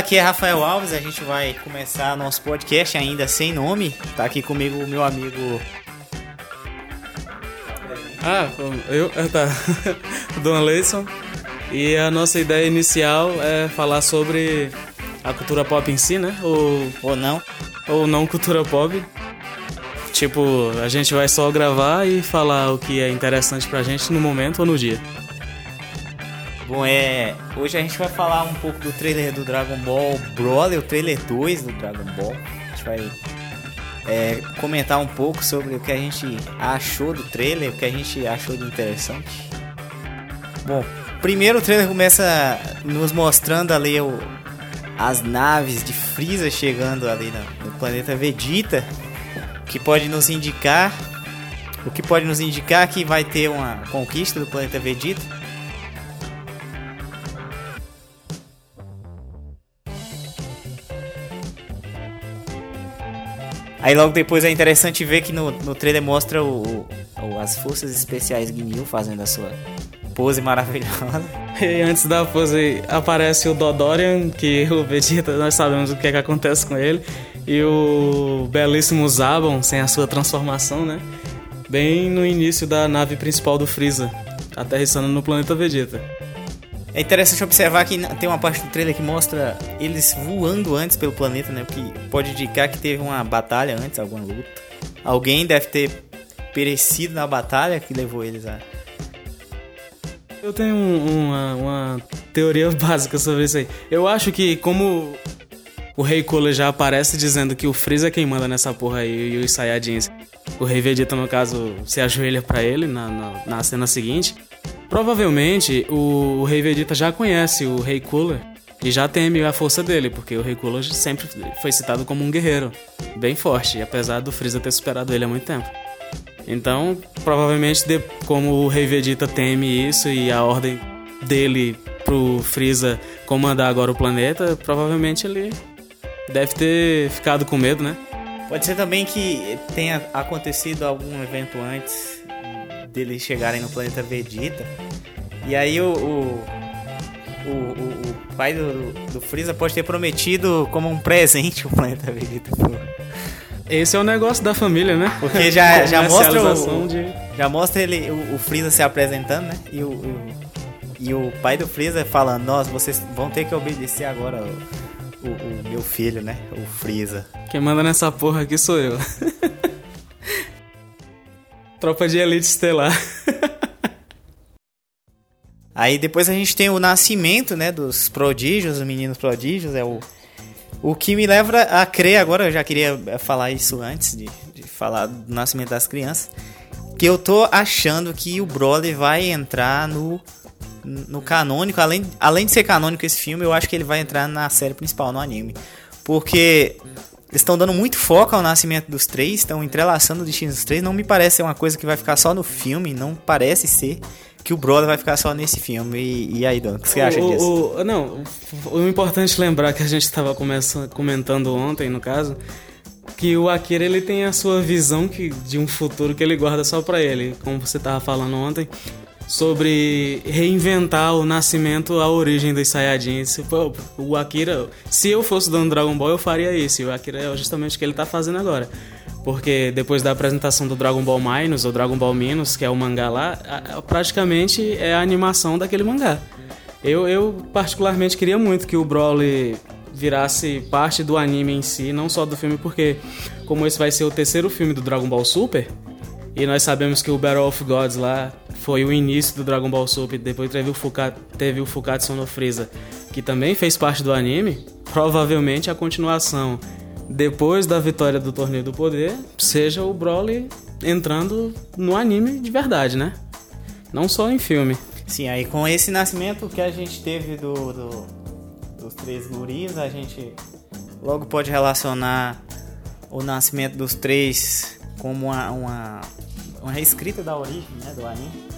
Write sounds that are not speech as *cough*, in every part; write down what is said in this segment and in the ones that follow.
aqui é Rafael Alves, a gente vai começar nosso podcast ainda sem nome. Tá aqui comigo o meu amigo. Ah, eu, tá. *laughs* Dona Leison. E a nossa ideia inicial é falar sobre a cultura pop em si, né? Ou, Ou não? ou não cultura pop. Tipo, a gente vai só gravar e falar o que é interessante pra gente no momento ou no dia. Bom, é. Hoje a gente vai falar um pouco do trailer do Dragon Ball Broly, o trailer 2 do Dragon Ball. A gente vai é, comentar um pouco sobre o que a gente achou do trailer, o que a gente achou de interessante. Bom, primeiro o trailer começa nos mostrando ali o, as naves de Freeza chegando ali no, no planeta Vegeta, que pode nos indicar, o que pode nos indicar que vai ter uma conquista do planeta Vegeta. Aí logo depois é interessante ver que no, no trailer mostra o, o- as forças especiais Ginyu fazendo a sua pose maravilhosa. E antes da pose aparece o Dodorian, que o Vegeta, nós sabemos o que é que acontece com ele. E o belíssimo Zabon, sem a sua transformação, né? Bem no início da nave principal do Freeza, aterrissando no planeta Vegeta. É interessante observar que tem uma parte do trailer que mostra eles voando antes pelo planeta, né? Que pode indicar que teve uma batalha antes, alguma luta. Alguém deve ter perecido na batalha que levou eles a. Eu tenho um- uma, uma teoria *laughs* básica sobre isso aí. Eu acho que como o Rei Cooler já aparece dizendo que o Freeza é quem manda nessa porra aí e os Saiyajins, o Rei Vegeta, no caso, se ajoelha pra ele na, na, na cena seguinte, provavelmente o, o Rei Vegeta já conhece o Rei Cooler e já teme a força dele, porque o Rei Cooler sempre foi citado como um guerreiro bem forte, apesar do Freeza ter superado ele há muito tempo. Então, provavelmente, como o Rei Vegeta teme isso e a ordem dele pro Freeza comandar agora o planeta, provavelmente ele deve ter ficado com medo, né? Pode ser também que tenha acontecido algum evento antes deles chegarem no planeta Vegeta. E aí o. o... O, o- pai do, do Freeza pode ter prometido como um presente o planeta Vegeta. Esse é o negócio da família, né? Porque já, *laughs* já mostra o, de... já mostra ele o, o Freeza se apresentando, né? E o, o- e o pai do Freeza falando, nossa, vocês vão ter que obedecer agora o, o- o meu filho, né? O Freeza. Quem manda nessa porra aqui sou eu. *laughs* Tropa de elite estelar. *laughs* Aí depois a gente tem o nascimento, né, dos prodígios, os meninos prodígios, é o o que me leva a crer agora, eu já queria falar isso antes de, de falar do nascimento das crianças, que eu tô achando que o Broly vai entrar no no canônico, além, além de ser canônico esse filme, eu acho que ele vai entrar na série principal, no anime. Porque eles estão dando muito foco ao nascimento dos três, estão entrelaçando o destino dos três. Não me parece ser uma coisa que vai ficar só no filme, não parece ser que o Broly vai ficar só nesse filme. E, e aí, Don, o que você acha o, disso? o- não, o importante lembrar que a gente estava comentando ontem, no caso, que o Akira ele tem a sua visão que, de um futuro que ele guarda só pra ele, como você tava falando ontem, sobre reinventar o nascimento, a origem dos Saiyajins. O Akira, se eu fosse dono do Dragon Ball, eu faria isso. E o Akira é justamente o que ele tá fazendo agora. Porque depois da apresentação do Dragon Ball Minus, ou Dragon Ball Minus, que é o mangá lá, praticamente é a animação daquele mangá. Eu, eu particularmente queria muito que o Broly virasse parte do anime em si, não só do filme, porque como esse vai ser o terceiro filme do Dragon Ball Super, e nós sabemos que o Battle of Gods lá foi o início do Dragon Ball Super, depois teve o, Fuka, teve o Fukatsu no Freeza, que também fez parte do anime, provavelmente a continuação depois da vitória do Torneio do Poder seja o Broly entrando no anime de verdade, né? Não só em filme. Sim, aí com esse nascimento que a gente teve do, do- dos três guris, a gente logo pode relacionar o nascimento dos três como uma, uma, uma reescrita da origem né, do anime.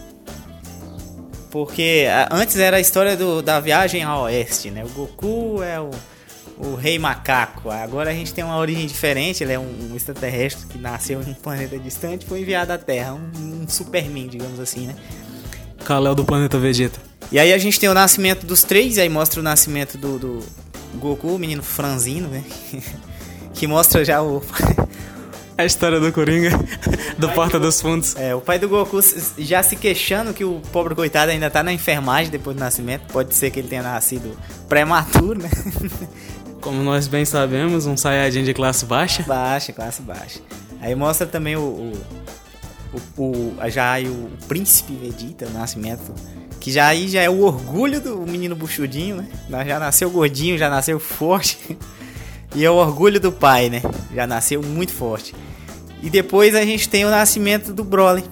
Porque antes era a história do, da viagem ao oeste, né? O Goku é o, o rei macaco. Agora a gente tem uma origem diferente, ele é um, um extraterrestre que nasceu em um planeta distante e foi enviado à Terra, um, um Superman, digamos assim, né? Kalel do planeta Vegeta. E aí a gente tem o nascimento dos três, aí mostra o nascimento do, do, Goku, o menino franzino, né? *laughs* que mostra já o. A história do Coringa, *laughs* do Porta dos Fundos. É, o pai do Goku já se queixando que o pobre coitado ainda tá na enfermagem depois do nascimento. Pode ser que ele tenha nascido prematuro, né? *laughs* Como nós bem sabemos, um Saiyajin de classe baixa. Baixa, classe baixa. Aí mostra também o, o, o, o já o príncipe Vegeta, o nascimento. Que já aí já é o orgulho do menino buchudinho, né? Já nasceu gordinho, já nasceu forte. *laughs* E é o orgulho do pai, né? Já nasceu muito forte. E depois a gente tem o nascimento do Broly.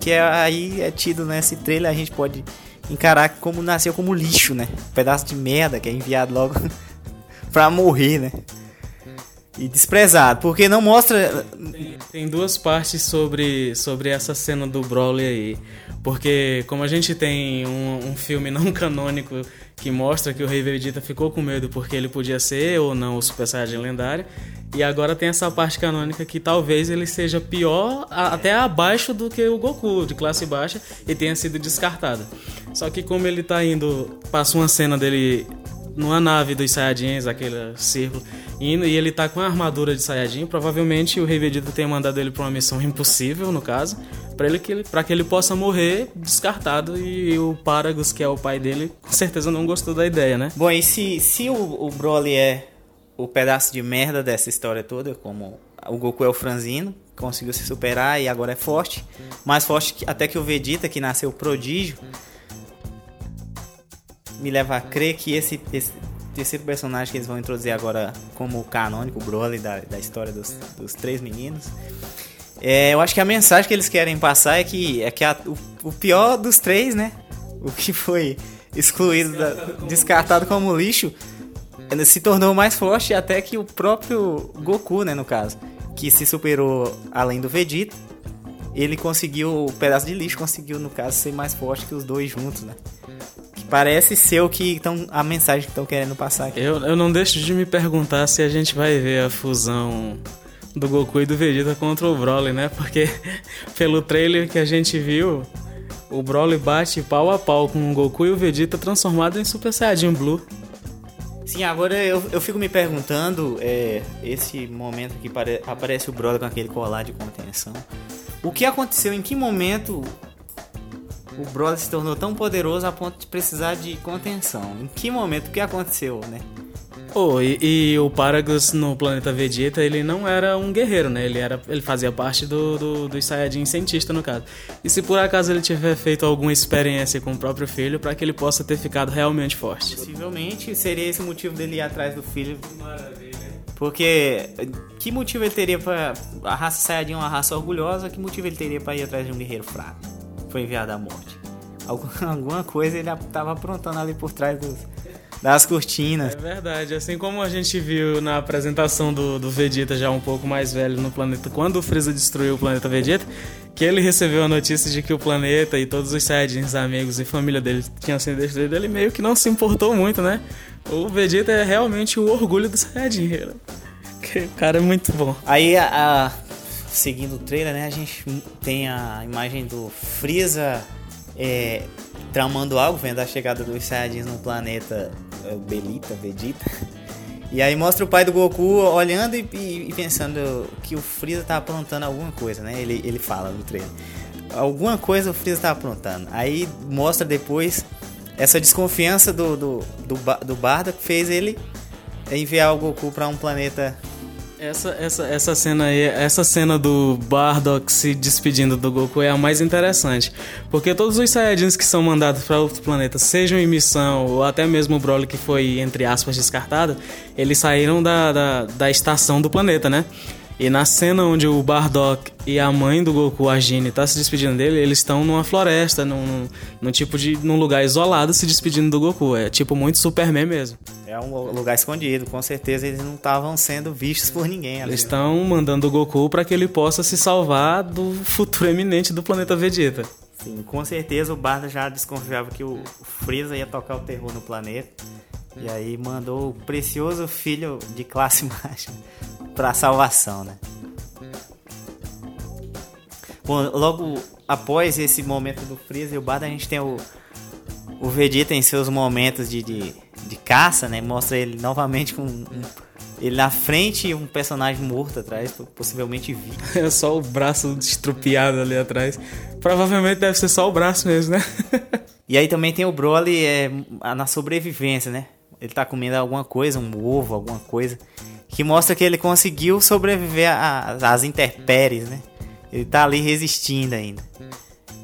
Que é, aí é tido nesse trailer, a gente pode encarar como nasceu como lixo, né? Um pedaço de merda que é enviado logo *laughs* pra morrer, né? E desprezado, porque não mostra. Tem, tem, duas partes sobre, sobre essa cena do Broly aí. Porque, como a gente tem um, um filme *laughs* não canônico que mostra que o Rei Vegeta ficou com medo porque ele podia ser ou não o Super Saiyajin lendário. E agora tem essa parte canônica que talvez ele seja pior, até abaixo do que o Goku, de classe baixa, e tenha sido descartado. Só que como ele tá indo, passa uma cena dele numa nave dos Saiyajins, aquele círculo, indo, e ele tá com a armadura de Saiyajin, provavelmente o Rei Vegeta tenha mandado ele pra uma missão impossível, no caso, para ele que ele, pra que ele possa morrer descartado e o Paragus, que é o pai dele, com certeza não gostou da ideia, né? Bom, e se, se o, o Broly é o pedaço de merda dessa história toda, como o Goku é o franzino, conseguiu se superar e agora é forte, mais forte até que o Vegeta, que nasceu prodígio, me leva a crer que esse, esse terceiro personagem que eles vão introduzir agora como canônico, o Broly da, da história dos, dos três meninos, é, eu acho que a mensagem que eles querem passar é que, é que a, o, o, pior dos três, né? O que foi excluído, descartado, da, como, descartado lixo. como lixo, se tornou mais forte até que o próprio Goku, né? No caso, que se superou além do Vegeta. Ele conseguiu, o pedaço de lixo conseguiu, no caso, ser mais forte que os dois juntos, né? Parece ser o que estão a mensagem que estão querendo passar aqui. Eu, eu não deixo de me perguntar se a gente vai ver a fusão do Goku e do Vegeta contra o Broly, né? Porque *laughs* pelo trailer que a gente viu, o Broly bate pau a pau com o Goku e o Vegeta transformado em Super Saiyajin Blue. Sim, agora eu, eu fico me perguntando, é, esse momento que pare, aparece o Broly com aquele colar de contenção, o que aconteceu, em que momento o Broly se tornou tão poderoso a ponto de precisar de contenção? Em que momento, o que aconteceu, né? Oh, e, e, o Paragus no planeta Vegeta, ele não era um guerreiro, né? Ele, era, ele fazia parte do, do, do Saiyajin cientista, no caso. E se por acaso ele tiver feito alguma experiência com o próprio filho, para que ele possa ter ficado realmente forte? Possivelmente seria esse o motivo dele ir atrás do filho. Maravilha. Porque que motivo ele teria para a raça Saiyajin é uma raça orgulhosa, que motivo ele teria para ir atrás de um guerreiro fraco? Foi enviado à morte. *laughs* Alguma coisa ele estava aprontando ali por trás dos das cortinas. É verdade, assim como a gente viu na apresentação do, do Vegeta já um pouco mais velho no planeta, quando o Freeza destruiu o planeta Vegeta, que ele recebeu a notícia de que o planeta e todos os Saiyajins amigos e família dele tinham sido destruídos, ele meio que não se importou muito, né? O Vegeta é realmente o orgulho do Saiyajin. O cara é muito bom. Aí, a, a, seguindo o trailer, né, a gente tem a imagem do Freeza é, tramando algo, vendo a chegada dos Saiyajins no planeta Belita, Vegeta. E aí mostra o pai do Goku olhando e, e, e, pensando que o Freeza tá aprontando alguma coisa, né? Ele, ele fala no trailer. Alguma coisa o Freeza tá aprontando. Aí mostra depois essa desconfiança do, do, do, do Barda que fez ele enviar o Goku para um planeta essa, essa, essa cena aí, essa cena do Bardock se despedindo do Goku é a mais interessante. Porque todos os Saiyajins que são mandados para outro planeta, sejam em missão ou até mesmo o Broly que foi, entre aspas, descartado, eles saíram da, da, da estação do planeta, né? E na cena onde o Bardock e a mãe do Goku, a Gine, tá se despedindo dele, eles estão numa floresta, num, num tipo de. num lugar isolado se despedindo do Goku. É tipo muito Superman mesmo. É um lugar escondido, com certeza eles não estavam sendo vistos por ninguém. Ali. Eles estão mandando o Goku para que ele possa se salvar do futuro eminente do planeta Vegeta. Sim, com certeza o Barda já desconfiava que o Freeza ia tocar o terror no planeta. E aí mandou o precioso filho de classe *laughs* baixa para salvação, né? Bom, logo após esse momento do Freeza e o Barda, a gente tem o, o Vegeta em seus momentos de, de, de caça, né? Mostra ele novamente com um, ele na frente e um personagem morto atrás, possivelmente vivo. *laughs* É só o braço estrupiado ali atrás. Provavelmente deve ser só o braço mesmo, né? *laughs* e aí também tem o Broly é, na sobrevivência, né? Ele tá comendo alguma coisa, um ovo, alguma coisa. Que mostra que ele conseguiu sobreviver às intempéries, né? Ele tá ali resistindo ainda.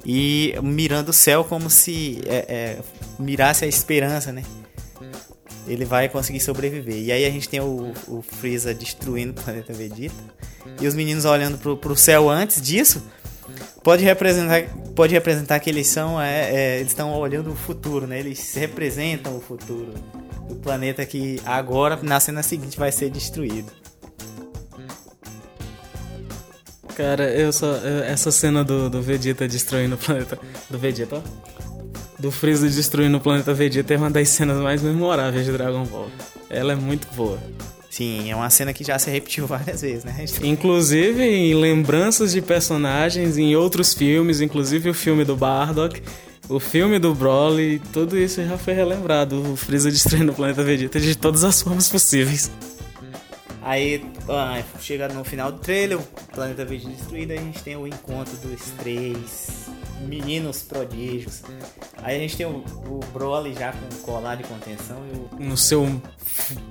E mirando o céu como se é, é, mirasse a esperança, né? Ele vai conseguir sobreviver. E aí a gente tem o, o Freeza destruindo o planeta Vegeta. E os meninos olhando pro, pro céu antes disso. Pode representar, pode representar que eles são. É, é, eles estão olhando o futuro, né? Eles representam o futuro do planeta que agora, na cena seguinte, vai ser destruído. Cara, eu só. Essa cena do, do Vegeta destruindo o planeta. Do Vegeta. Do Freeza destruindo o planeta Vegeta é uma das cenas mais memoráveis de Dragon Ball. Ela é muito boa. Sim, é uma cena que já se repetiu *laughs* várias vezes, né? Inclusive em lembranças de personagens em outros filmes, inclusive o filme do Bardock, o filme do Broly, tudo isso já foi relembrado. O Freeza destruindo o planeta Vegeta de todas as formas possíveis. Aí, ah, chega no final do trailer, o planeta Vegeta destruído, a gente tem o encontro dos três meninos prodígios. Aí a gente tem o, o Broly já com colar de contenção e o... No seu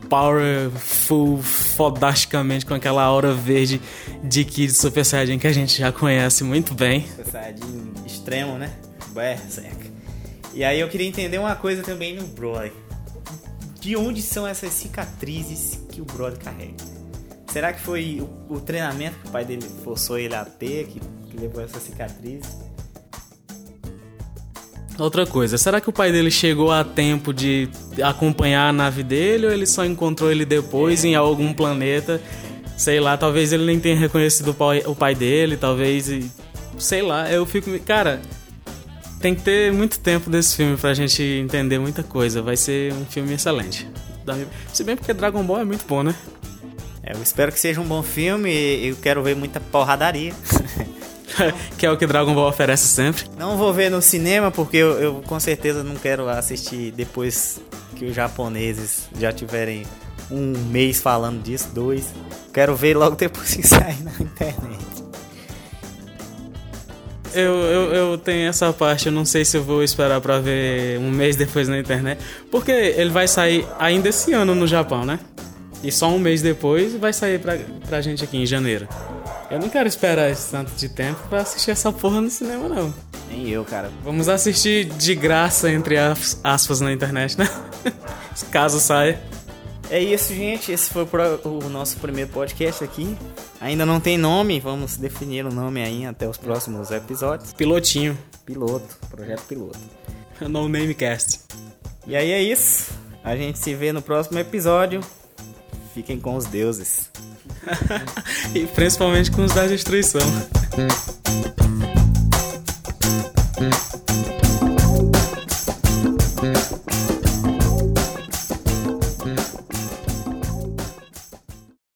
powerful, fodasticamente com aquela aura verde de Kid Super Saiyajin que a gente já conhece muito bem. Super Saiyajin extremo, né? Berserk. E aí eu queria entender uma coisa também no Broly de onde são essas cicatrizes que o brother carrega? Será que foi o, o treinamento que o pai dele forçou ele a ter que, que levou essas cicatrizes? Outra coisa, será que o pai dele chegou a tempo de acompanhar a nave dele ou ele só encontrou ele depois é. em algum planeta? Sei lá, talvez ele nem tenha reconhecido o pai, o pai dele, talvez. Sei lá, eu fico. Cara, tem que ter muito tempo desse filme pra gente entender muita coisa. Vai ser um filme excelente. Se bem porque Dragon Ball é muito bom, né? É, eu espero que seja um bom filme e eu quero ver muita porradaria. *laughs* que é o que Dragon Ball oferece sempre. Não vou ver no cinema porque eu, eu com certeza não quero assistir depois que os japoneses já tiverem um mês falando disso, dois. Quero ver logo depois que sair na internet. Eu, eu, eu tenho essa parte, eu não sei se eu vou esperar pra ver um mês depois na internet. Porque ele vai sair ainda esse ano no Japão, né? E só um mês depois vai sair pra, pra gente aqui em janeiro. Eu não quero esperar esse tanto de tempo pra assistir essa porra no cinema, não. Nem eu, cara. Vamos assistir de graça, entre aspas, na internet, né? *laughs* Caso saia. É isso, gente. Esse foi o nosso primeiro podcast aqui. Ainda não tem nome, vamos definir o nome aí até os próximos episódios. Pilotinho. Piloto, projeto piloto. *laughs* no Namecast. E aí é isso. A gente se vê no próximo episódio. Fiquem com os deuses. *laughs* e principalmente com os da destruição. *laughs*